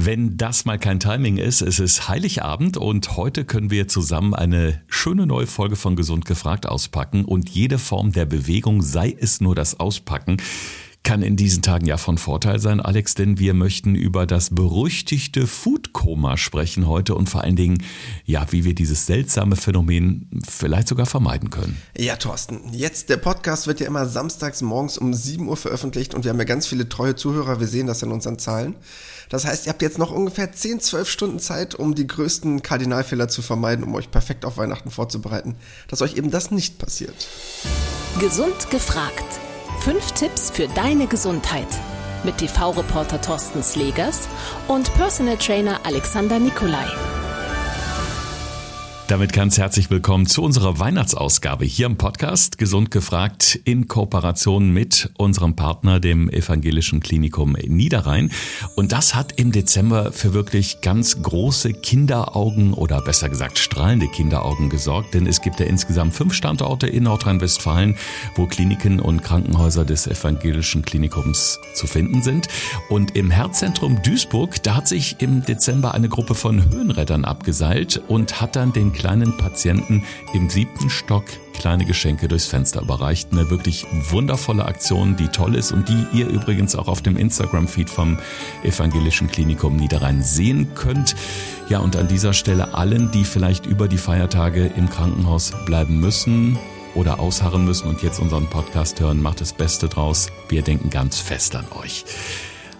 Wenn das mal kein Timing ist, es ist Heiligabend und heute können wir zusammen eine schöne neue Folge von Gesund gefragt auspacken und jede Form der Bewegung, sei es nur das Auspacken, kann in diesen Tagen ja von Vorteil sein, Alex, denn wir möchten über das berüchtigte Foodkoma sprechen heute und vor allen Dingen, ja, wie wir dieses seltsame Phänomen vielleicht sogar vermeiden können. Ja, Thorsten, jetzt der Podcast wird ja immer samstags morgens um 7 Uhr veröffentlicht und wir haben ja ganz viele treue Zuhörer, wir sehen das in unseren Zahlen. Das heißt, ihr habt jetzt noch ungefähr 10, 12 Stunden Zeit, um die größten Kardinalfehler zu vermeiden, um euch perfekt auf Weihnachten vorzubereiten, dass euch eben das nicht passiert. Gesund gefragt Fünf Tipps für deine Gesundheit mit TV-Reporter Thorsten Slegers und Personal Trainer Alexander Nikolai. Damit ganz herzlich willkommen zu unserer Weihnachtsausgabe hier im Podcast Gesund gefragt in Kooperation mit unserem Partner, dem Evangelischen Klinikum Niederrhein. Und das hat im Dezember für wirklich ganz große Kinderaugen oder besser gesagt strahlende Kinderaugen gesorgt, denn es gibt ja insgesamt fünf Standorte in Nordrhein-Westfalen, wo Kliniken und Krankenhäuser des Evangelischen Klinikums zu finden sind. Und im Herzzentrum Duisburg, da hat sich im Dezember eine Gruppe von Höhenrettern abgeseilt und hat dann den kleinen Patienten im siebten Stock kleine Geschenke durchs Fenster überreicht. Eine wirklich wundervolle Aktion, die toll ist und die ihr übrigens auch auf dem Instagram-Feed vom Evangelischen Klinikum Niederrhein sehen könnt. Ja, und an dieser Stelle allen, die vielleicht über die Feiertage im Krankenhaus bleiben müssen, oder ausharren müssen und jetzt unseren Podcast hören, macht das Beste draus. Wir denken ganz fest an euch.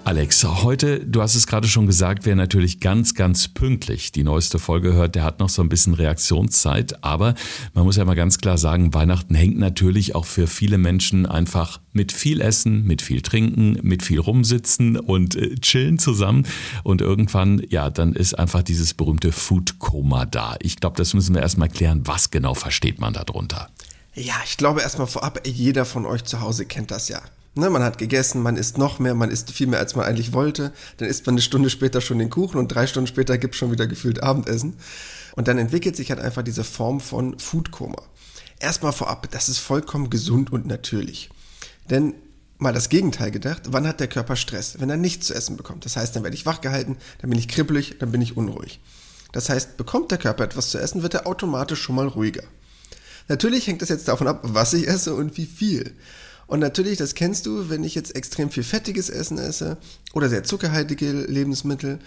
Alex, heute, du hast es gerade schon gesagt, wer natürlich ganz, ganz pünktlich die neueste Folge hört, der hat noch so ein bisschen Reaktionszeit. Aber man muss ja mal ganz klar sagen, Weihnachten hängt natürlich auch für viele Menschen einfach mit viel Essen, mit viel Trinken, mit viel Rumsitzen und äh, Chillen zusammen. Und irgendwann, ja, dann ist einfach dieses berühmte Food-Koma da. Ich glaube, das müssen wir erstmal klären. Was genau versteht man darunter? Ja, ich glaube erstmal vorab, jeder von euch zu Hause kennt das ja. Ne, man hat gegessen, man isst noch mehr, man isst viel mehr, als man eigentlich wollte. Dann isst man eine Stunde später schon den Kuchen und drei Stunden später gibt es schon wieder gefühlt Abendessen. Und dann entwickelt sich halt einfach diese Form von Foodkoma. Erstmal vorab, das ist vollkommen gesund und natürlich. Denn mal das Gegenteil gedacht, wann hat der Körper Stress? Wenn er nichts zu essen bekommt. Das heißt, dann werde ich wachgehalten, dann bin ich kribbelig, dann bin ich unruhig. Das heißt, bekommt der Körper etwas zu essen, wird er automatisch schon mal ruhiger. Natürlich hängt das jetzt davon ab, was ich esse und wie viel. Und natürlich, das kennst du, wenn ich jetzt extrem viel fettiges Essen esse oder sehr zuckerhaltige Lebensmittel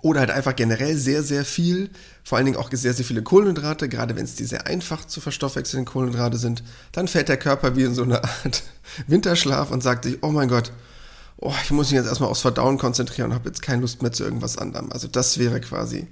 oder halt einfach generell sehr, sehr viel, vor allen Dingen auch sehr, sehr viele Kohlenhydrate, gerade wenn es die sehr einfach zu verstoffwechselnden Kohlenhydrate sind, dann fällt der Körper wie in so eine Art Winterschlaf und sagt sich, oh mein Gott, oh, ich muss mich jetzt erstmal aufs Verdauen konzentrieren und habe jetzt keine Lust mehr zu irgendwas anderem. Also das wäre quasi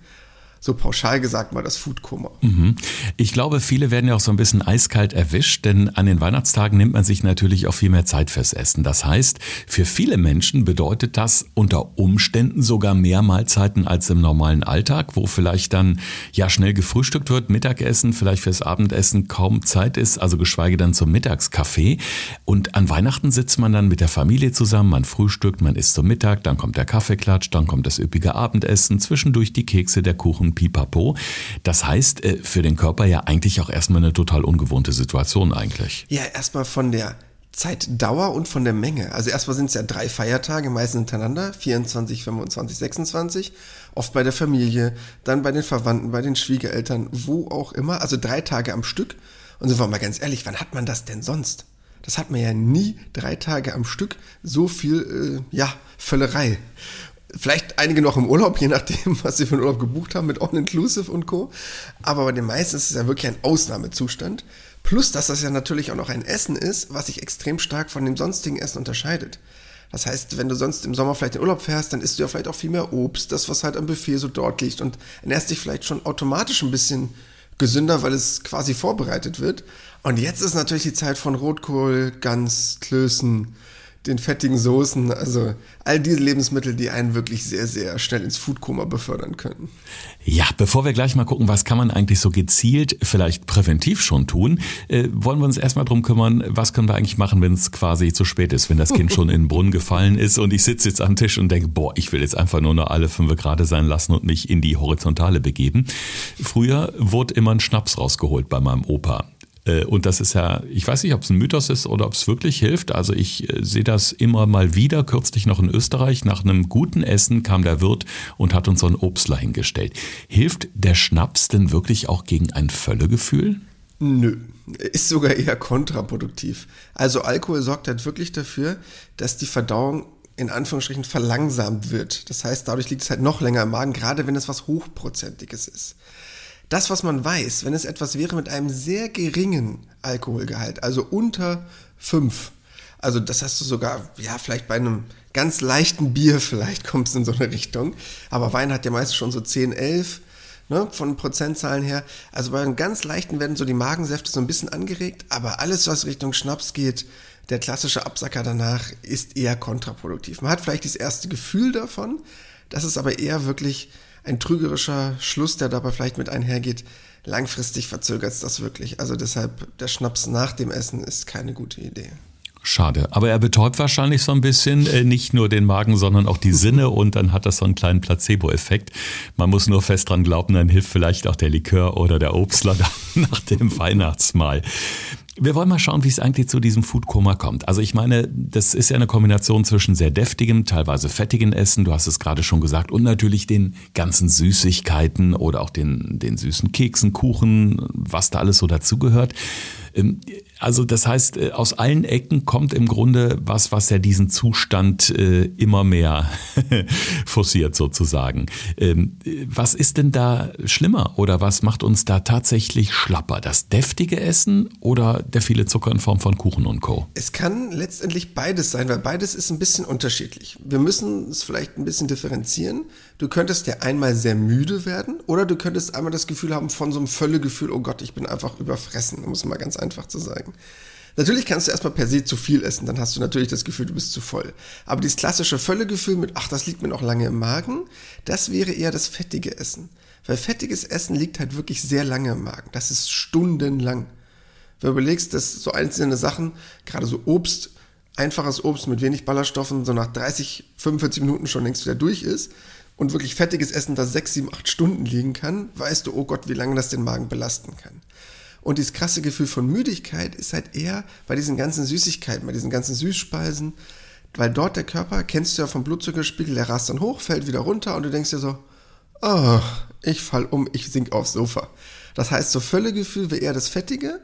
so pauschal gesagt mal das Foodkoma. Mhm. Ich glaube, viele werden ja auch so ein bisschen eiskalt erwischt, denn an den Weihnachtstagen nimmt man sich natürlich auch viel mehr Zeit fürs Essen. Das heißt, für viele Menschen bedeutet das unter Umständen sogar mehr Mahlzeiten als im normalen Alltag, wo vielleicht dann ja schnell gefrühstückt wird, Mittagessen, vielleicht fürs Abendessen kaum Zeit ist, also geschweige dann zum Mittagskaffee. Und an Weihnachten sitzt man dann mit der Familie zusammen, man frühstückt, man isst zum Mittag, dann kommt der Kaffeeklatsch, dann kommt das üppige Abendessen, zwischendurch die Kekse, der Kuchen und Pipapo. Das heißt, äh, für den Körper ja eigentlich auch erstmal eine total ungewohnte Situation eigentlich. Ja, erstmal von der Zeitdauer und von der Menge. Also erstmal sind es ja drei Feiertage, meistens hintereinander, 24, 25, 26, oft bei der Familie, dann bei den Verwandten, bei den Schwiegereltern, wo auch immer, also drei Tage am Stück. Und sind wir mal ganz ehrlich, wann hat man das denn sonst? Das hat man ja nie drei Tage am Stück so viel, äh, ja, Völlerei. Vielleicht einige noch im Urlaub, je nachdem, was sie für einen Urlaub gebucht haben mit All-Inclusive und Co. Aber bei den meisten ist es ja wirklich ein Ausnahmezustand. Plus, dass das ja natürlich auch noch ein Essen ist, was sich extrem stark von dem sonstigen Essen unterscheidet. Das heißt, wenn du sonst im Sommer vielleicht in Urlaub fährst, dann isst du ja vielleicht auch viel mehr Obst, das, was halt am Buffet so dort liegt und ernährst dich vielleicht schon automatisch ein bisschen gesünder, weil es quasi vorbereitet wird. Und jetzt ist natürlich die Zeit von Rotkohl, Gans, Klößen, den fettigen Soßen, also all diese Lebensmittel, die einen wirklich sehr, sehr schnell ins Foodkoma befördern können. Ja, bevor wir gleich mal gucken, was kann man eigentlich so gezielt, vielleicht präventiv schon tun, äh, wollen wir uns erstmal drum kümmern, was können wir eigentlich machen, wenn es quasi zu spät ist, wenn das Kind schon in den Brunnen gefallen ist und ich sitze jetzt am Tisch und denke, boah, ich will jetzt einfach nur noch alle fünf gerade sein lassen und mich in die Horizontale begeben. Früher wurde immer ein Schnaps rausgeholt bei meinem Opa und das ist ja, ich weiß nicht, ob es ein Mythos ist oder ob es wirklich hilft. Also ich äh, sehe das immer mal wieder. Kürzlich noch in Österreich. Nach einem guten Essen kam der Wirt und hat uns so ein Obstler hingestellt. Hilft der Schnaps denn wirklich auch gegen ein Völlegefühl? Nö, ist sogar eher kontraproduktiv. Also Alkohol sorgt halt wirklich dafür, dass die Verdauung in Anführungsstrichen verlangsamt wird. Das heißt, dadurch liegt es halt noch länger im Magen, gerade wenn es was Hochprozentiges ist. Das, was man weiß, wenn es etwas wäre mit einem sehr geringen Alkoholgehalt, also unter 5, also das hast du sogar, ja, vielleicht bei einem ganz leichten Bier vielleicht kommst du in so eine Richtung, aber Wein hat ja meistens schon so 10, 11, ne, von Prozentzahlen her. Also bei einem ganz leichten werden so die Magensäfte so ein bisschen angeregt, aber alles, was Richtung Schnaps geht, der klassische Absacker danach ist eher kontraproduktiv. Man hat vielleicht das erste Gefühl davon, das ist aber eher wirklich ein trügerischer Schluss, der dabei vielleicht mit einhergeht. Langfristig verzögert es das wirklich. Also deshalb, der Schnaps nach dem Essen ist keine gute Idee. Schade. Aber er betäubt wahrscheinlich so ein bisschen äh, nicht nur den Magen, sondern auch die Sinne und dann hat das so einen kleinen Placebo-Effekt. Man muss nur fest dran glauben, dann hilft vielleicht auch der Likör oder der Obstler nach dem Weihnachtsmahl. Wir wollen mal schauen, wie es eigentlich zu diesem Foodkoma kommt. Also ich meine, das ist ja eine Kombination zwischen sehr deftigem, teilweise fettigem Essen, du hast es gerade schon gesagt, und natürlich den ganzen Süßigkeiten oder auch den, den süßen Keksen, Kuchen, was da alles so dazugehört. Also das heißt, äh, aus allen Ecken kommt im Grunde was, was ja diesen Zustand äh, immer mehr forciert sozusagen. Ähm, was ist denn da schlimmer oder was macht uns da tatsächlich schlapper? Das deftige Essen oder der viele Zucker in Form von Kuchen und Co? Es kann letztendlich beides sein, weil beides ist ein bisschen unterschiedlich. Wir müssen es vielleicht ein bisschen differenzieren. Du könntest ja einmal sehr müde werden oder du könntest einmal das Gefühl haben von so einem Völlegefühl, oh Gott, ich bin einfach überfressen, um es mal ganz einfach zu sagen. Natürlich kannst du erstmal per se zu viel essen, dann hast du natürlich das Gefühl, du bist zu voll. Aber dieses klassische Völlegefühl mit, ach, das liegt mir noch lange im Magen, das wäre eher das fettige Essen. Weil fettiges Essen liegt halt wirklich sehr lange im Magen. Das ist stundenlang. Wenn du überlegst, dass so einzelne Sachen, gerade so Obst, einfaches Obst mit wenig Ballaststoffen, so nach 30, 45 Minuten schon längst wieder durch ist, und wirklich fettiges Essen, das sechs, sieben, acht Stunden liegen kann, weißt du, oh Gott, wie lange das den Magen belasten kann. Und dieses krasse Gefühl von Müdigkeit ist halt eher bei diesen ganzen Süßigkeiten, bei diesen ganzen Süßspeisen, weil dort der Körper, kennst du ja vom Blutzuckerspiegel, der rast dann hoch, fällt wieder runter und du denkst dir so, oh, ich fall um, ich sink aufs Sofa. Das heißt, so Völlegefühl wäre eher das Fettige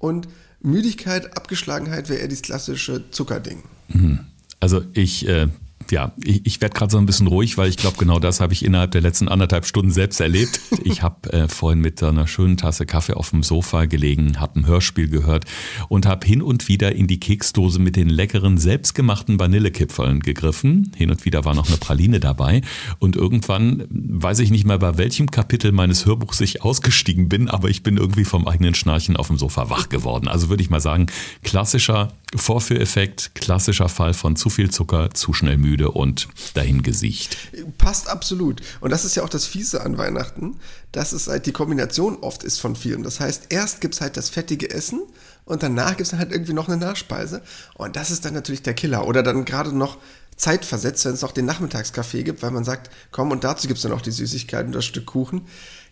und Müdigkeit, Abgeschlagenheit wäre eher dieses klassische Zuckerding. Mhm. Also ich äh, ja, ich, ich werde gerade so ein bisschen ruhig, weil ich glaube, genau das habe ich innerhalb der letzten anderthalb Stunden selbst erlebt. Ich habe äh, vorhin mit einer schönen Tasse Kaffee auf dem Sofa gelegen, habe ein Hörspiel gehört und habe hin und wieder in die Keksdose mit den leckeren selbstgemachten Vanillekipferln gegriffen. Hin und wieder war noch eine Praline dabei und irgendwann weiß ich nicht mehr, bei welchem Kapitel meines Hörbuchs ich ausgestiegen bin, aber ich bin irgendwie vom eigenen Schnarchen auf dem Sofa wach geworden. Also würde ich mal sagen, klassischer Vorführeffekt, klassischer Fall von zu viel Zucker, zu schnell müde und dahingesiegt. Passt absolut. Und das ist ja auch das Fiese an Weihnachten, dass es halt die Kombination oft ist von vielem. Das heißt, erst gibt es halt das fettige Essen und danach gibt es dann halt irgendwie noch eine Nachspeise. Und das ist dann natürlich der Killer. Oder dann gerade noch zeitversetzt, wenn es noch den Nachmittagskaffee gibt, weil man sagt, komm, und dazu gibt es dann noch die Süßigkeiten und das Stück Kuchen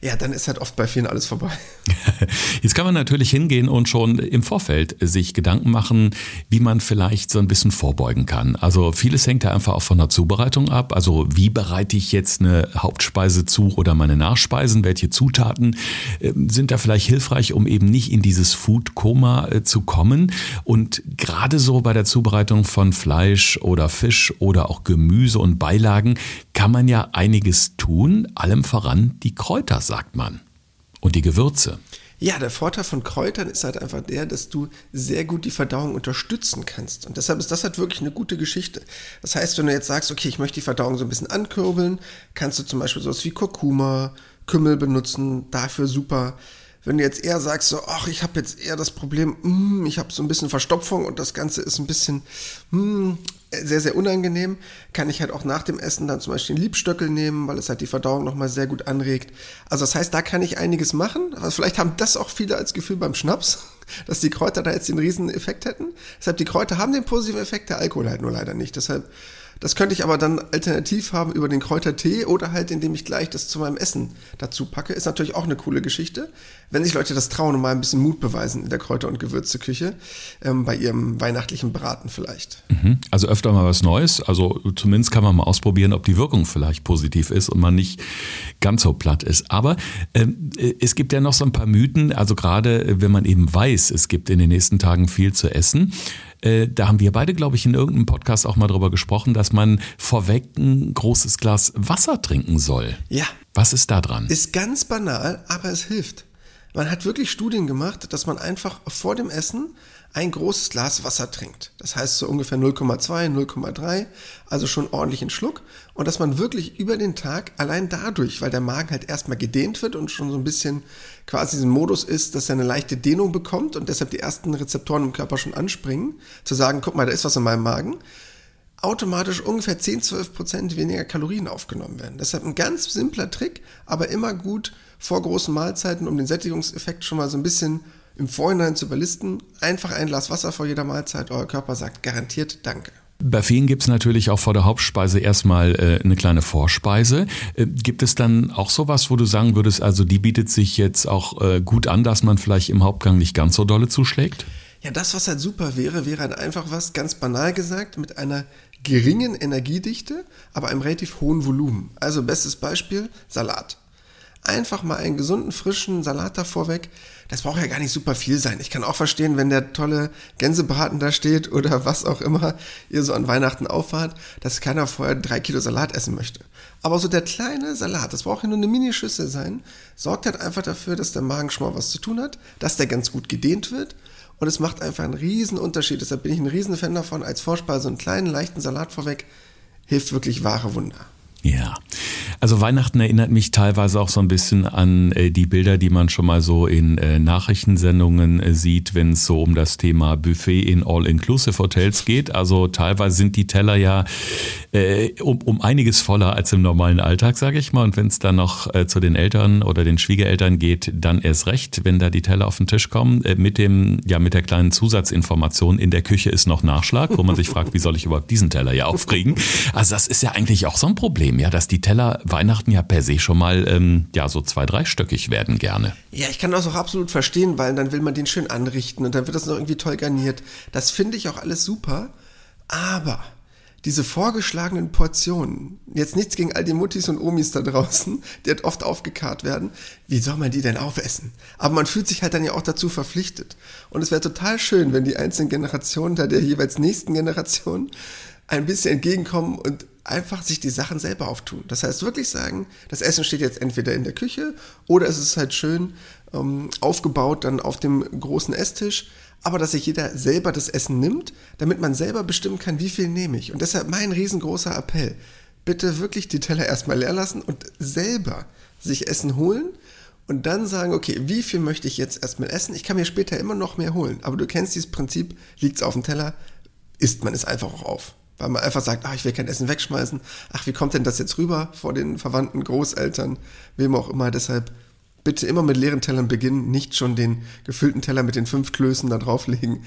ja, dann ist halt oft bei vielen alles vorbei. Jetzt kann man natürlich hingehen und schon im Vorfeld sich Gedanken machen, wie man vielleicht so ein bisschen vorbeugen kann. Also vieles hängt ja einfach auch von der Zubereitung ab. Also wie bereite ich jetzt eine Hauptspeise zu oder meine Nachspeisen? Welche Zutaten ähm, sind da vielleicht hilfreich, um eben nicht in dieses Food-Koma äh, zu kommen? Und gerade so bei der Zubereitung von Fleisch oder Fisch oder auch Gemüse und Beilagen kann man ja einiges tun, allem voran die Kräuter sagt man. Und die Gewürze. Ja, der Vorteil von Kräutern ist halt einfach der, dass du sehr gut die Verdauung unterstützen kannst. Und deshalb ist das halt wirklich eine gute Geschichte. Das heißt, wenn du jetzt sagst, okay, ich möchte die Verdauung so ein bisschen ankurbeln, kannst du zum Beispiel sowas wie Kurkuma, Kümmel benutzen, dafür super. Wenn du jetzt eher sagst, so, ach, ich habe jetzt eher das Problem, mm, ich habe so ein bisschen Verstopfung und das Ganze ist ein bisschen mm, sehr, sehr unangenehm, kann ich halt auch nach dem Essen dann zum Beispiel einen Liebstöckel nehmen, weil es halt die Verdauung nochmal sehr gut anregt. Also das heißt, da kann ich einiges machen. Also vielleicht haben das auch viele als Gefühl beim Schnaps, dass die Kräuter da jetzt den riesen Effekt hätten. Deshalb, die Kräuter haben den positiven Effekt, der Alkohol halt nur leider nicht. Deshalb Das könnte ich aber dann alternativ haben über den Kräutertee oder halt, indem ich gleich das zu meinem Essen dazu packe. Ist natürlich auch eine coole Geschichte. Wenn sich Leute das trauen und mal ein bisschen Mut beweisen in der Kräuter- und Gewürzeküche, ähm, bei ihrem weihnachtlichen Braten vielleicht. Mhm. Also öfter mal was Neues. Also zumindest kann man mal ausprobieren, ob die Wirkung vielleicht positiv ist und man nicht ganz so platt ist. Aber ähm, es gibt ja noch so ein paar Mythen. Also gerade wenn man eben weiß, es gibt in den nächsten Tagen viel zu essen äh, da haben wir beide, glaube ich, in irgendeinem Podcast auch mal drüber gesprochen, dass man vorweg ein großes Glas Wasser trinken soll. Ja. Was ist da dran? Ist ganz banal, aber es hilft. Man hat wirklich Studien gemacht, dass man einfach vor dem Essen ein großes Glas Wasser trinkt. Das heißt so ungefähr 0,2, 0,3, also schon ordentlich einen Schluck. Und dass man wirklich über den Tag allein dadurch, weil der Magen halt erstmal gedehnt wird und schon so ein bisschen quasi diesen Modus ist, dass er eine leichte Dehnung bekommt und deshalb die ersten Rezeptoren im Körper schon anspringen, zu sagen, guck mal, da ist was in meinem Magen, automatisch ungefähr 10, 12 Prozent weniger Kalorien aufgenommen werden. Deshalb ein ganz simpler Trick, aber immer gut vor großen Mahlzeiten, um den Sättigungseffekt schon mal so ein bisschen im Vorhinein zu überlisten. Einfach ein Glas Wasser vor jeder Mahlzeit. Euer Körper sagt garantiert Danke. Bei vielen gibt es natürlich auch vor der Hauptspeise erstmal äh, eine kleine Vorspeise. Äh, gibt es dann auch sowas, wo du sagen würdest, also die bietet sich jetzt auch äh, gut an, dass man vielleicht im Hauptgang nicht ganz so dolle zuschlägt? Ja, das, was halt super wäre, wäre halt einfach was, ganz banal gesagt, mit einer geringen Energiedichte, aber einem relativ hohen Volumen. Also bestes Beispiel, Salat einfach mal einen gesunden, frischen Salat davor weg. Das braucht ja gar nicht super viel sein. Ich kann auch verstehen, wenn der tolle Gänsebraten da steht oder was auch immer ihr so an Weihnachten auffahrt, dass keiner vorher drei Kilo Salat essen möchte. Aber so der kleine Salat, das braucht ja nur eine Minischüssel sein, sorgt halt einfach dafür, dass der Magen schon mal was zu tun hat, dass der ganz gut gedehnt wird und es macht einfach einen riesen Unterschied. Deshalb bin ich ein riesen Fan davon, als Vorspeise einen kleinen, leichten Salat vorweg hilft wirklich wahre Wunder. Ja. Also Weihnachten erinnert mich teilweise auch so ein bisschen an äh, die Bilder, die man schon mal so in äh, Nachrichtensendungen äh, sieht, wenn es so um das Thema Buffet in All-Inclusive-Hotels geht. Also teilweise sind die Teller ja äh, um, um einiges voller als im normalen Alltag, sage ich mal. Und wenn es dann noch äh, zu den Eltern oder den Schwiegereltern geht, dann erst recht, wenn da die Teller auf den Tisch kommen, äh, mit dem, ja, mit der kleinen Zusatzinformation, in der Küche ist noch Nachschlag, wo man sich fragt, wie soll ich überhaupt diesen Teller ja aufkriegen? Also das ist ja eigentlich auch so ein Problem, ja, dass die Teller Weihnachten ja per se schon mal ähm, ja so zwei, dreistöckig werden gerne. Ja, ich kann das auch absolut verstehen, weil dann will man den schön anrichten und dann wird das noch irgendwie toll garniert. Das finde ich auch alles super, aber diese vorgeschlagenen Portionen, jetzt nichts gegen all die Muttis und Omis da draußen, die halt oft aufgekarrt werden, wie soll man die denn aufessen? Aber man fühlt sich halt dann ja auch dazu verpflichtet. Und es wäre total schön, wenn die einzelnen Generationen da der jeweils nächsten Generation ein bisschen entgegenkommen und einfach sich die Sachen selber auftun. Das heißt wirklich sagen, das Essen steht jetzt entweder in der Küche oder es ist halt schön ähm, aufgebaut dann auf dem großen Esstisch, aber dass sich jeder selber das Essen nimmt, damit man selber bestimmen kann, wie viel nehme ich. Und deshalb mein riesengroßer Appell, bitte wirklich die Teller erstmal leer lassen und selber sich Essen holen und dann sagen, okay, wie viel möchte ich jetzt erstmal essen? Ich kann mir später immer noch mehr holen, aber du kennst dieses Prinzip, liegt es auf dem Teller, isst man es einfach auch auf. Weil man einfach sagt, ach, ich will kein Essen wegschmeißen. Ach, wie kommt denn das jetzt rüber vor den Verwandten, Großeltern, wem auch immer. Deshalb bitte immer mit leeren Tellern beginnen, nicht schon den gefüllten Teller mit den fünf Klößen da drauflegen.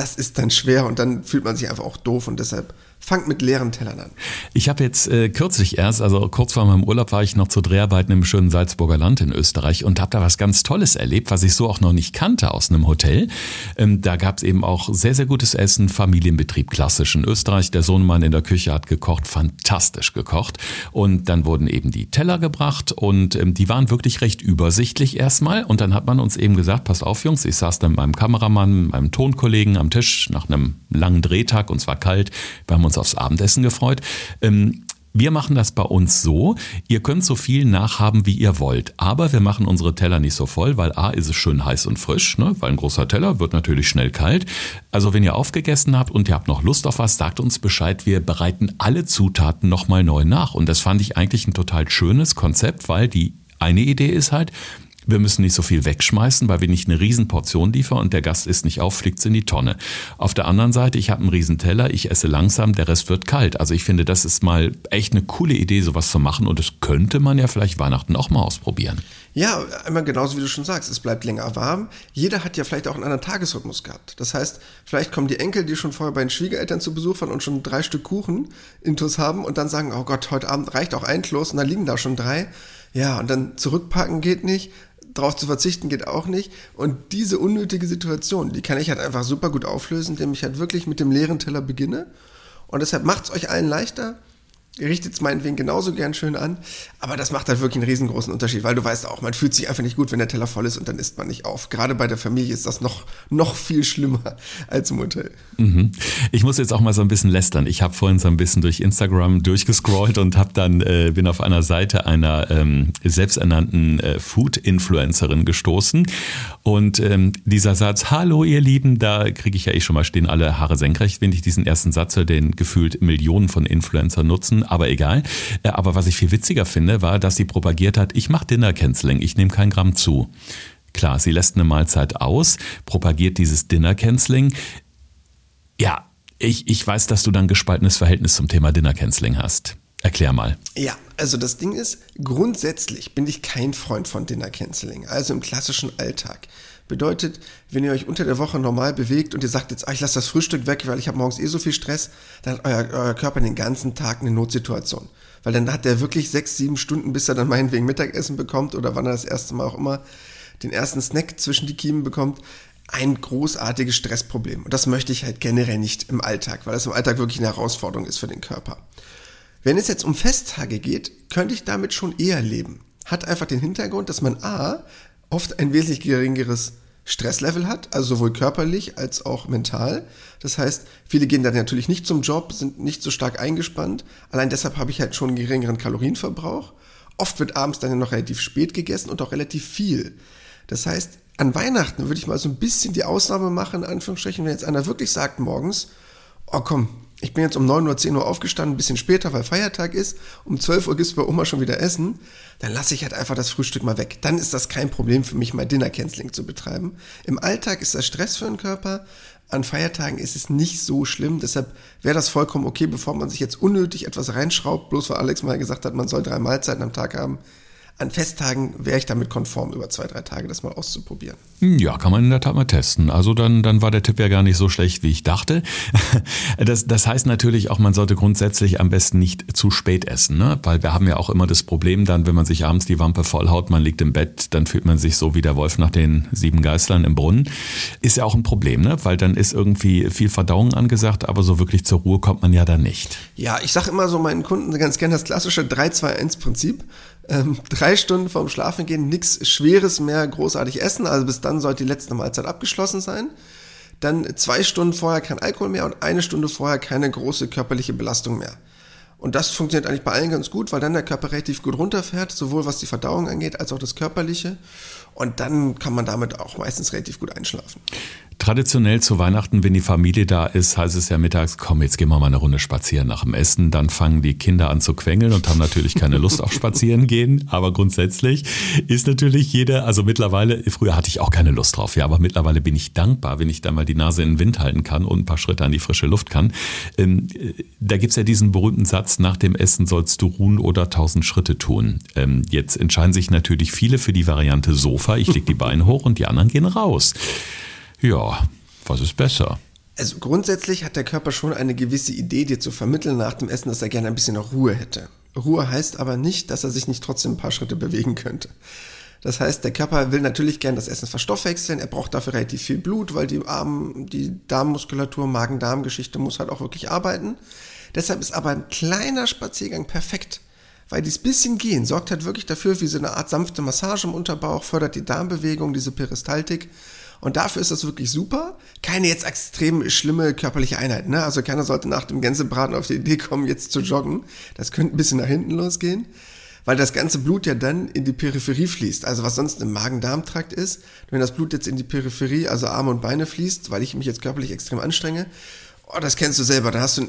Das ist dann schwer und dann fühlt man sich einfach auch doof und deshalb fangt mit leeren Tellern an. Ich habe jetzt äh, kürzlich erst, also kurz vor meinem Urlaub war ich noch zu Dreharbeiten im schönen Salzburger Land in Österreich und habe da was ganz Tolles erlebt, was ich so auch noch nicht kannte aus einem Hotel. Ähm, da gab es eben auch sehr, sehr gutes Essen, Familienbetrieb klassisch in Österreich. Der Sohnemann in der Küche hat gekocht, fantastisch gekocht. Und dann wurden eben die Teller gebracht und ähm, die waren wirklich recht übersichtlich erstmal. Und dann hat man uns eben gesagt, pass auf Jungs, ich saß dann mit meinem Kameramann, meinem Tonkollegen am Tisch nach einem langen Drehtag und zwar kalt. Wir haben uns aufs Abendessen gefreut. Ähm, wir machen das bei uns so, ihr könnt so viel nachhaben, wie ihr wollt, aber wir machen unsere Teller nicht so voll, weil A ist es schön heiß und frisch, ne? weil ein großer Teller wird natürlich schnell kalt. Also wenn ihr aufgegessen habt und ihr habt noch Lust auf was, sagt uns Bescheid, wir bereiten alle Zutaten nochmal neu nach. Und das fand ich eigentlich ein total schönes Konzept, weil die eine Idee ist halt, wir müssen nicht so viel wegschmeißen, weil wir nicht eine Riesenportion liefern und der Gast isst nicht auf, fliegt in die Tonne. Auf der anderen Seite, ich habe einen Riesenteller, ich esse langsam, der Rest wird kalt. Also ich finde, das ist mal echt eine coole Idee, sowas zu machen und das könnte man ja vielleicht Weihnachten auch mal ausprobieren. Ja, einmal genauso wie du schon sagst, es bleibt länger warm. Jeder hat ja vielleicht auch einen anderen Tagesrhythmus gehabt. Das heißt, vielleicht kommen die Enkel, die schon vorher bei den Schwiegereltern zu Besuch waren und schon drei Stück Kuchen intus haben und dann sagen, oh Gott, heute Abend reicht auch ein Kloß und dann liegen da schon drei. Ja, und dann zurückpacken geht nicht, darauf zu verzichten geht auch nicht. Und diese unnötige Situation, die kann ich halt einfach super gut auflösen, indem ich halt wirklich mit dem leeren Teller beginne. Und deshalb macht es euch allen leichter richtet es meinetwegen genauso gern schön an, aber das macht halt wirklich einen riesengroßen Unterschied, weil du weißt auch, man fühlt sich einfach nicht gut, wenn der Teller voll ist und dann isst man nicht auf. Gerade bei der Familie ist das noch, noch viel schlimmer als im Hotel. Mhm. Ich muss jetzt auch mal so ein bisschen lästern. Ich habe vorhin so ein bisschen durch Instagram durchgescrollt und habe dann äh, bin auf einer Seite einer ähm, selbsternannten äh, Food-Influencerin gestoßen und ähm, dieser Satz, hallo ihr Lieben, da kriege ich ja eh schon mal stehen alle Haare senkrecht, wenn ich diesen ersten Satz höre, den gefühlt Millionen von Influencern nutzen aber egal. Äh, aber was ich viel witziger finde, war, dass sie propagiert hat, ich mache Dinner Canceling, ich nehme kein Gramm zu. Klar, sie lässt eine Mahlzeit aus, propagiert dieses Dinner Canceling. Ja, ich, ich weiß, dass du dann gespaltenes Verhältnis zum Thema Dinner Canceling hast. Erklär mal. Ja, also das Ding ist, grundsätzlich bin ich kein Freund von Dinner Canceling, also im klassischen Alltag. Bedeutet, wenn ihr euch unter der Woche normal bewegt und ihr sagt jetzt, ah, ich lasse das Frühstück weg, weil ich habe morgens eh so viel Stress, dann hat euer, euer Körper den ganzen Tag eine Notsituation. Weil dann hat der wirklich sechs, sieben Stunden, bis er dann meinetwegen Mittagessen bekommt oder wann er das erste Mal auch immer den ersten Snack zwischen die Kiemen bekommt, ein großartiges Stressproblem. Und das möchte ich halt generell nicht im Alltag, weil das im Alltag wirklich eine Herausforderung ist für den Körper. Wenn es jetzt um Festtage geht, könnte ich damit schon eher leben. Hat einfach den Hintergrund, dass man A, oft ein wesentlich geringeres Stresslevel hat, also sowohl körperlich als auch mental. Das heißt, viele gehen dann natürlich nicht zum Job, sind nicht so stark eingespannt. Allein deshalb habe ich halt schon einen geringeren Kalorienverbrauch. Oft wird abends dann ja noch relativ spät gegessen und auch relativ viel. Das heißt, an Weihnachten würde ich mal so ein bisschen die Ausnahme machen, in Anführungsstrichen, wenn jetzt einer wirklich sagt morgens, oh komm, ich bin jetzt um 9 Uhr, 10 Uhr aufgestanden, ein bisschen später, weil Feiertag ist. Um 12 Uhr gibt's bei Oma schon wieder Essen. Dann lasse ich halt einfach das Frühstück mal weg. Dann ist das kein Problem für mich, mal Dinner-Canceling zu betreiben. Im Alltag ist das Stress für den Körper. An Feiertagen ist es nicht so schlimm. Deshalb wäre das vollkommen okay, bevor man sich jetzt unnötig etwas reinschraubt, bloß weil Alex mal gesagt hat, man soll drei Mahlzeiten am Tag haben an Festtagen wäre ich damit konform, über zwei, drei Tage das mal auszuprobieren. Ja, kann man in der Tat mal testen. Also dann, dann war der Tipp ja gar nicht so schlecht, wie ich dachte. Das, das heißt natürlich auch, man sollte grundsätzlich am besten nicht zu spät essen, ne? weil wir haben ja auch immer das Problem dann, wenn man sich abends die Wampe vollhaut, man liegt im Bett, dann fühlt man sich so wie der Wolf nach den sieben Geistern im Brunnen. Ist ja auch ein Problem, ne? weil dann ist irgendwie viel Verdauung angesagt, aber so wirklich zur Ruhe kommt man ja dann nicht. Ja, ich sage immer so meinen Kunden ganz gerne das klassische 3-2-1-Prinzip. Ähm, drei Stunden vorm Schlafengehen nichts Schweres mehr großartig essen. Also bis dann sollte die letzte Mahlzeit abgeschlossen sein. Dann zwei Stunden vorher kein Alkohol mehr und eine Stunde vorher keine große körperliche Belastung mehr. Und das funktioniert eigentlich bei allen ganz gut, weil dann der Körper relativ gut runterfährt, sowohl was die Verdauung angeht als auch das Körperliche. Und dann kann man damit auch meistens relativ gut einschlafen. Traditionell zu Weihnachten, wenn die Familie da ist, heißt es ja mittags, komm, jetzt gehen wir mal eine Runde spazieren nach dem Essen. Dann fangen die Kinder an zu quengeln und haben natürlich keine Lust auf Spazieren gehen. Aber grundsätzlich ist natürlich jeder, also mittlerweile, früher hatte ich auch keine Lust drauf, ja, aber mittlerweile bin ich dankbar, wenn ich da mal die Nase in den Wind halten kann und ein paar Schritte an die frische Luft kann. Ähm, da gibt's ja diesen berühmten Satz, nach dem Essen sollst du ruhen oder tausend Schritte tun. Ähm, jetzt entscheiden sich natürlich viele für die Variante Sofa. Ich leg die Beine hoch und die anderen gehen raus. Ja, was ist besser? Also grundsätzlich hat der Körper schon eine gewisse Idee, dir zu vermitteln nach dem Essen, dass er gerne ein bisschen Ruhe hätte. Ruhe heißt aber nicht, dass er sich nicht trotzdem ein paar Schritte bewegen könnte. Das heißt, der Körper will natürlich gern das Essen verstoffwechseln. Er braucht dafür relativ viel Blut, weil die Arm, die Darmmuskulatur, Magen-Darm-Geschichte muss halt auch wirklich arbeiten. Deshalb ist aber ein kleiner Spaziergang perfekt. Weil dieses bisschen Gehen sorgt halt wirklich dafür, wie so eine Art sanfte Massage im Unterbauch, fördert die Darmbewegung, diese Peristaltik und dafür ist das wirklich super. Keine jetzt extrem schlimme körperliche Einheit. Ne? Also keiner sollte nach dem Gänsebraten auf die Idee kommen, jetzt zu joggen. Das könnte ein bisschen nach hinten losgehen. Weil das ganze Blut ja dann in die Peripherie fließt. Also was sonst im Magen-Darm-Trakt ist. Wenn das Blut jetzt in die Peripherie, also Arme und Beine fließt, weil ich mich jetzt körperlich extrem anstrenge, oh, das kennst du selber. Da hast du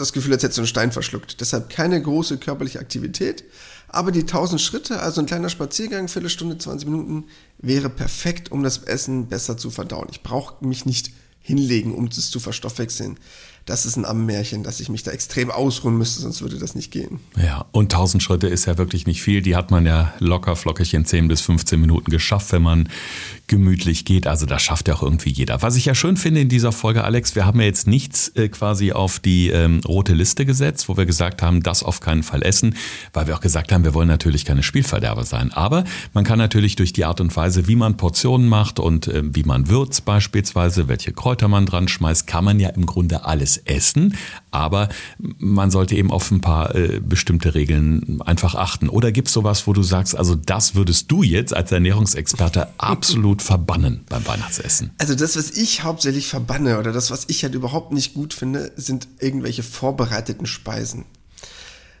das Gefühl, als hättest du einen Stein verschluckt. Deshalb keine große körperliche Aktivität. Aber die 1000 Schritte, also ein kleiner Spaziergang, Viertelstunde, 20 Minuten, wäre perfekt, um das Essen besser zu verdauen. Ich brauche mich nicht hinlegen, um es zu verstoffwechseln das ist ein Ammenmärchen, dass ich mich da extrem ausruhen müsste, sonst würde das nicht gehen. Ja, und 1000 Schritte ist ja wirklich nicht viel. Die hat man ja locker flockig in 10 bis 15 Minuten geschafft, wenn man gemütlich geht. Also das schafft ja auch irgendwie jeder. Was ich ja schön finde in dieser Folge, Alex, wir haben ja jetzt nichts äh, quasi auf die ähm, rote Liste gesetzt, wo wir gesagt haben, das auf keinen Fall essen, weil wir auch gesagt haben, wir wollen natürlich keine Spielverderber sein. Aber man kann natürlich durch die Art und Weise, wie man Portionen macht und äh, wie man würzt beispielsweise, welche Kräuter man dran schmeißt, kann man ja im Grunde alles essen, aber man sollte eben auf ein paar äh, bestimmte Regeln einfach achten. Oder gibt es sowas, wo du sagst, also das würdest du jetzt als Ernährungsexperte absolut verbannen beim Weihnachtsessen? Also das, was ich hauptsächlich verbanne oder das, was ich halt überhaupt nicht gut finde, sind irgendwelche vorbereiteten Speisen.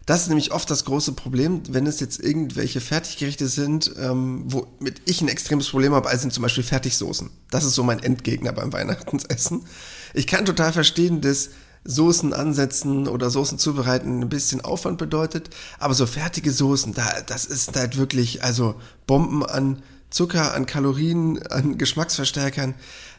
Das ist nämlich oft das große Problem, wenn es jetzt irgendwelche Fertiggerichte sind, ähm, womit ich ein extremes Problem habe, also sind zum Beispiel Fertigsoßen. Das ist so mein Endgegner beim Weihnachtsessen. Ich kann total verstehen, dass Soßen ansetzen oder Soßen zubereiten ein bisschen Aufwand bedeutet, aber so fertige Soßen, da, das ist halt wirklich, also Bomben an Zucker, an Kalorien, an Geschmacksverstärkern.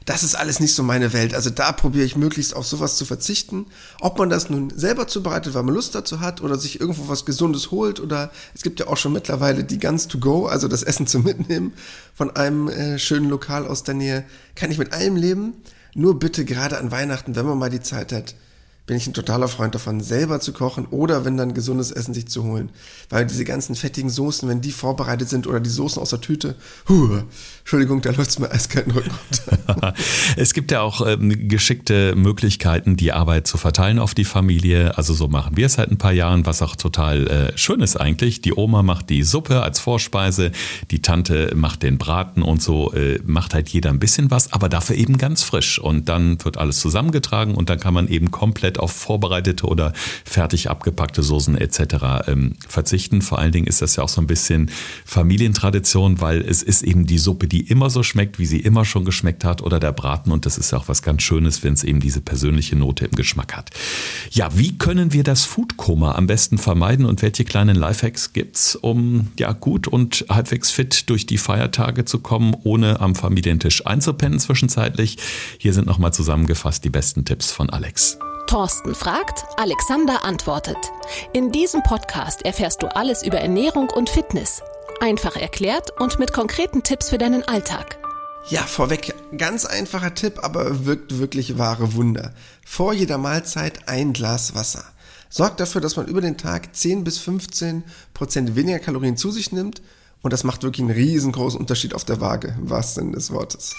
Das ist alles nicht so meine Welt. Also da probiere ich möglichst auf sowas zu verzichten. Ob man das nun selber zubereitet, weil man Lust dazu hat oder sich irgendwo was Gesundes holt oder es gibt ja auch schon mittlerweile die Guns to go, also das Essen zu mitnehmen von einem äh, schönen Lokal aus der Nähe, kann ich mit allem leben. Nur bitte gerade an Weihnachten, wenn man mal die Zeit hat, bin ich ein totaler Freund davon, selber zu kochen oder wenn dann gesundes Essen sich zu holen. Weil diese ganzen fettigen Soßen, wenn die vorbereitet sind oder die Soßen aus der Tüte, huh, Entschuldigung, da läuft es mir eiskalten Rücken runter. es gibt ja auch ähm, geschickte Möglichkeiten, die Arbeit zu verteilen auf die Familie. Also so machen wir es seit ein paar Jahren, was auch total äh, schön ist eigentlich. Die Oma macht die Suppe als Vorspeise, die Tante macht den Braten und so äh, macht halt jeder ein bisschen was, aber dafür eben ganz frisch. Und dann wird alles zusammengetragen und dann kann man eben komplett auf vorbereitete oder fertig abgepackte Soßen etc. Ähm, verzichten. Vor allen Dingen ist das ja auch so ein bisschen Familientradition, weil es ist eben die Suppe, die immer so schmeckt, wie sie immer schon geschmeckt hat oder der Braten und das ist ja auch was ganz Schönes, wenn es eben diese persönliche Note im Geschmack hat. Ja, wie können wir das Foodkoma am besten vermeiden und welche kleinen Lifehacks gibt's, um ja gut und halbwegs fit durch die Feiertage zu kommen, ohne am Familientisch einzupennen zwischenzeitlich? Hier sind nochmal zusammengefasst die besten Tipps von Alex. Thorsten fragt, Alexander antwortet. In diesem Podcast erfährst du alles über Ernährung und Fitness. Einfach erklärt und mit konkreten Tipps für deinen Alltag. Ja, vorweg, ganz einfacher Tipp, aber wirkt wirklich wahre Wunder. Vor jeder Mahlzeit ein Glas Wasser. Sorgt dafür, dass man über den Tag 10 bis 15 Prozent weniger Kalorien zu sich nimmt und das macht wirklich einen riesengroßen Unterschied auf der Waage, im wahrsten Sinne des Wortes.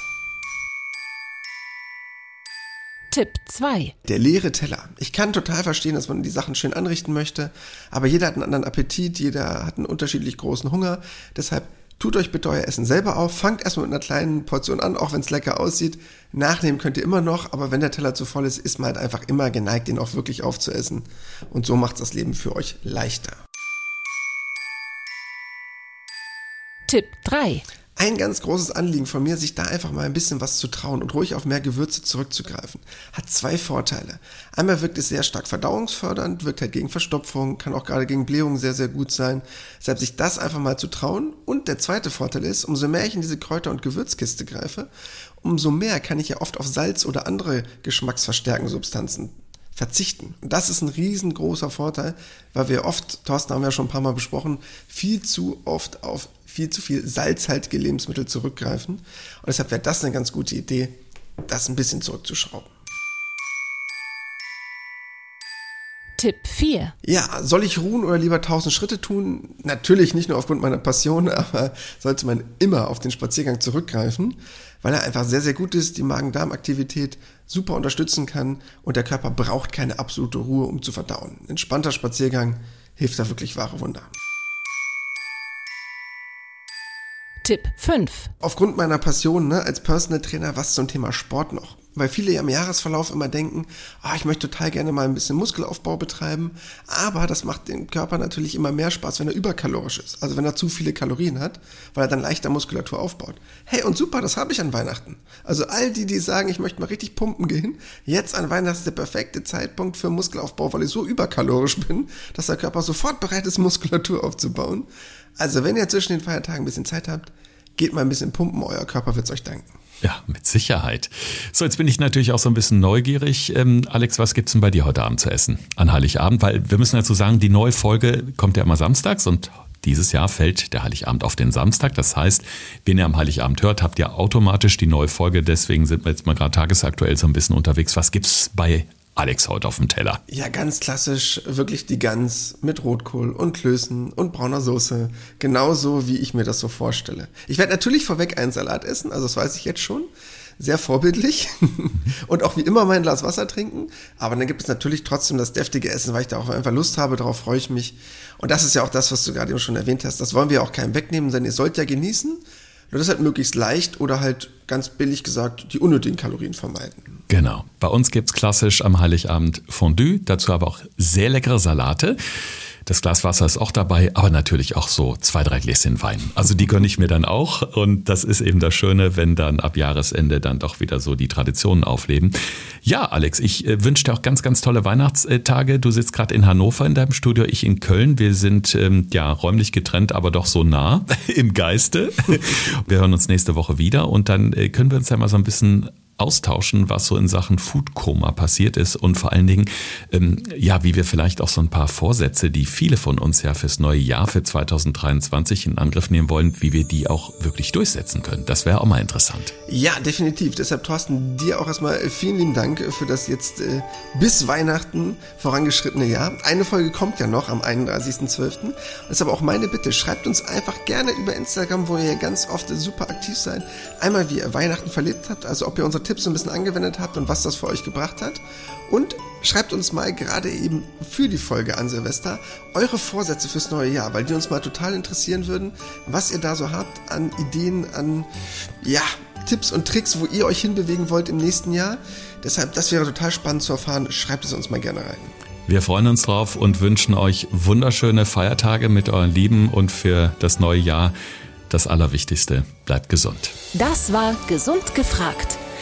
Tipp 2. Der leere Teller. Ich kann total verstehen, dass man die Sachen schön anrichten möchte, aber jeder hat einen anderen Appetit, jeder hat einen unterschiedlich großen Hunger. Deshalb tut euch bitte euer Essen selber auf, fangt erstmal mit einer kleinen Portion an, auch wenn es lecker aussieht. Nachnehmen könnt ihr immer noch, aber wenn der Teller zu voll ist, ist man halt einfach immer geneigt, den auch wirklich aufzuessen. Und so macht das Leben für euch leichter. Tipp 3 ein ganz großes Anliegen von mir, sich da einfach mal ein bisschen was zu trauen und ruhig auf mehr Gewürze zurückzugreifen. Hat zwei Vorteile. Einmal wirkt es sehr stark verdauungsfördernd, wirkt halt gegen Verstopfung, kann auch gerade gegen Blähungen sehr, sehr gut sein. Deshalb sich das einfach mal zu trauen. Und der zweite Vorteil ist, umso mehr ich in diese Kräuter- und Gewürzkiste greife, umso mehr kann ich ja oft auf Salz oder andere geschmacksverstärkende Substanzen verzichten. Und das ist ein riesengroßer Vorteil, weil wir oft, Thorsten haben wir ja schon ein paar Mal besprochen, viel zu oft auf viel zu viel salzhaltige Lebensmittel zurückgreifen. Und deshalb wäre das eine ganz gute Idee, das ein bisschen zurückzuschrauben. Tipp 4. Ja, soll ich ruhen oder lieber 1000 Schritte tun? Natürlich nicht nur aufgrund meiner Passion, aber sollte man immer auf den Spaziergang zurückgreifen, weil er einfach sehr, sehr gut ist, die Magen-Darm-Aktivität super unterstützen kann und der Körper braucht keine absolute Ruhe, um zu verdauen. Entspannter Spaziergang hilft da wirklich wahre Wunder. Tipp 5. Aufgrund meiner Passion ne, als Personal Trainer was zum Thema Sport noch. weil viele ja im Jahresverlauf immer denken, ah, ich möchte total gerne mal ein bisschen Muskelaufbau betreiben, aber das macht dem Körper natürlich immer mehr Spaß, wenn er überkalorisch ist, also wenn er zu viele Kalorien hat, weil er dann leichter Muskulatur aufbaut. Hey, und super, das habe ich an Weihnachten. Also all die, die sagen, ich möchte mal richtig pumpen gehen, jetzt an Weihnachten ist der perfekte Zeitpunkt für Muskelaufbau, weil ich so überkalorisch bin, dass der Körper sofort bereit ist, Muskulatur aufzubauen. Also wenn ihr zwischen den Feiertagen ein bisschen Zeit habt, geht mal ein bisschen pumpen, euer Körper wird es euch danken. Ja, mit Sicherheit. So, jetzt bin ich natürlich auch so ein bisschen neugierig. Ähm, Alex, was gibt's denn bei dir heute Abend zu essen? An Heiligabend? Weil wir müssen dazu sagen, die neue Folge kommt ja immer samstags und dieses Jahr fällt der Heiligabend auf den Samstag. Das heißt, wenn ihr am Heiligabend hört, habt ihr automatisch die neue Folge. Deswegen sind wir jetzt mal gerade tagesaktuell so ein bisschen unterwegs. Was gibt's bei Alex heute auf dem Teller? Ja, ganz klassisch, wirklich die Gans mit Rotkohl und Klößen und brauner Soße. Genauso, wie ich mir das so vorstelle. Ich werde natürlich vorweg einen Salat essen, also das weiß ich jetzt schon. Sehr vorbildlich und auch wie immer mein Glas Wasser trinken. Aber dann gibt es natürlich trotzdem das deftige Essen, weil ich da auch einfach Lust habe, darauf freue ich mich. Und das ist ja auch das, was du gerade eben schon erwähnt hast. Das wollen wir auch keinem wegnehmen, denn ihr sollt ja genießen. Das halt möglichst leicht oder halt ganz billig gesagt die unnötigen Kalorien vermeiden. Genau. Bei uns gibt's klassisch am Heiligabend Fondue, dazu aber auch sehr leckere Salate. Das Glas Wasser ist auch dabei, aber natürlich auch so zwei, drei Gläschen Wein. Also die gönne ich mir dann auch. Und das ist eben das Schöne, wenn dann ab Jahresende dann doch wieder so die Traditionen aufleben. Ja, Alex, ich äh, wünsche dir auch ganz, ganz tolle Weihnachtstage. Du sitzt gerade in Hannover in deinem Studio, ich in Köln. Wir sind ähm, ja räumlich getrennt, aber doch so nah im Geiste. Wir hören uns nächste Woche wieder und dann äh, können wir uns ja mal so ein bisschen austauschen, was so in Sachen Foodkoma passiert ist und vor allen Dingen, ähm, ja, wie wir vielleicht auch so ein paar Vorsätze, die viele von uns ja fürs neue Jahr, für 2023 in Angriff nehmen wollen, wie wir die auch wirklich durchsetzen können. Das wäre auch mal interessant. Ja, definitiv. Deshalb, Thorsten, dir auch erstmal vielen lieben Dank für das jetzt äh, bis Weihnachten vorangeschrittene Jahr. Eine Folge kommt ja noch am 31.12. Deshalb auch meine Bitte, schreibt uns einfach gerne über Instagram, wo ihr ganz oft super aktiv seid, einmal wie ihr Weihnachten verlebt habt, also ob ihr unsere Tipps so ein bisschen angewendet habt und was das für euch gebracht hat. Und schreibt uns mal gerade eben für die Folge an Silvester eure Vorsätze fürs neue Jahr, weil die uns mal total interessieren würden, was ihr da so habt an Ideen, an ja, Tipps und Tricks, wo ihr euch hinbewegen wollt im nächsten Jahr. Deshalb, das wäre total spannend zu erfahren. Schreibt es uns mal gerne rein. Wir freuen uns drauf und wünschen euch wunderschöne Feiertage mit euren Lieben und für das neue Jahr das Allerwichtigste. Bleibt gesund. Das war Gesund gefragt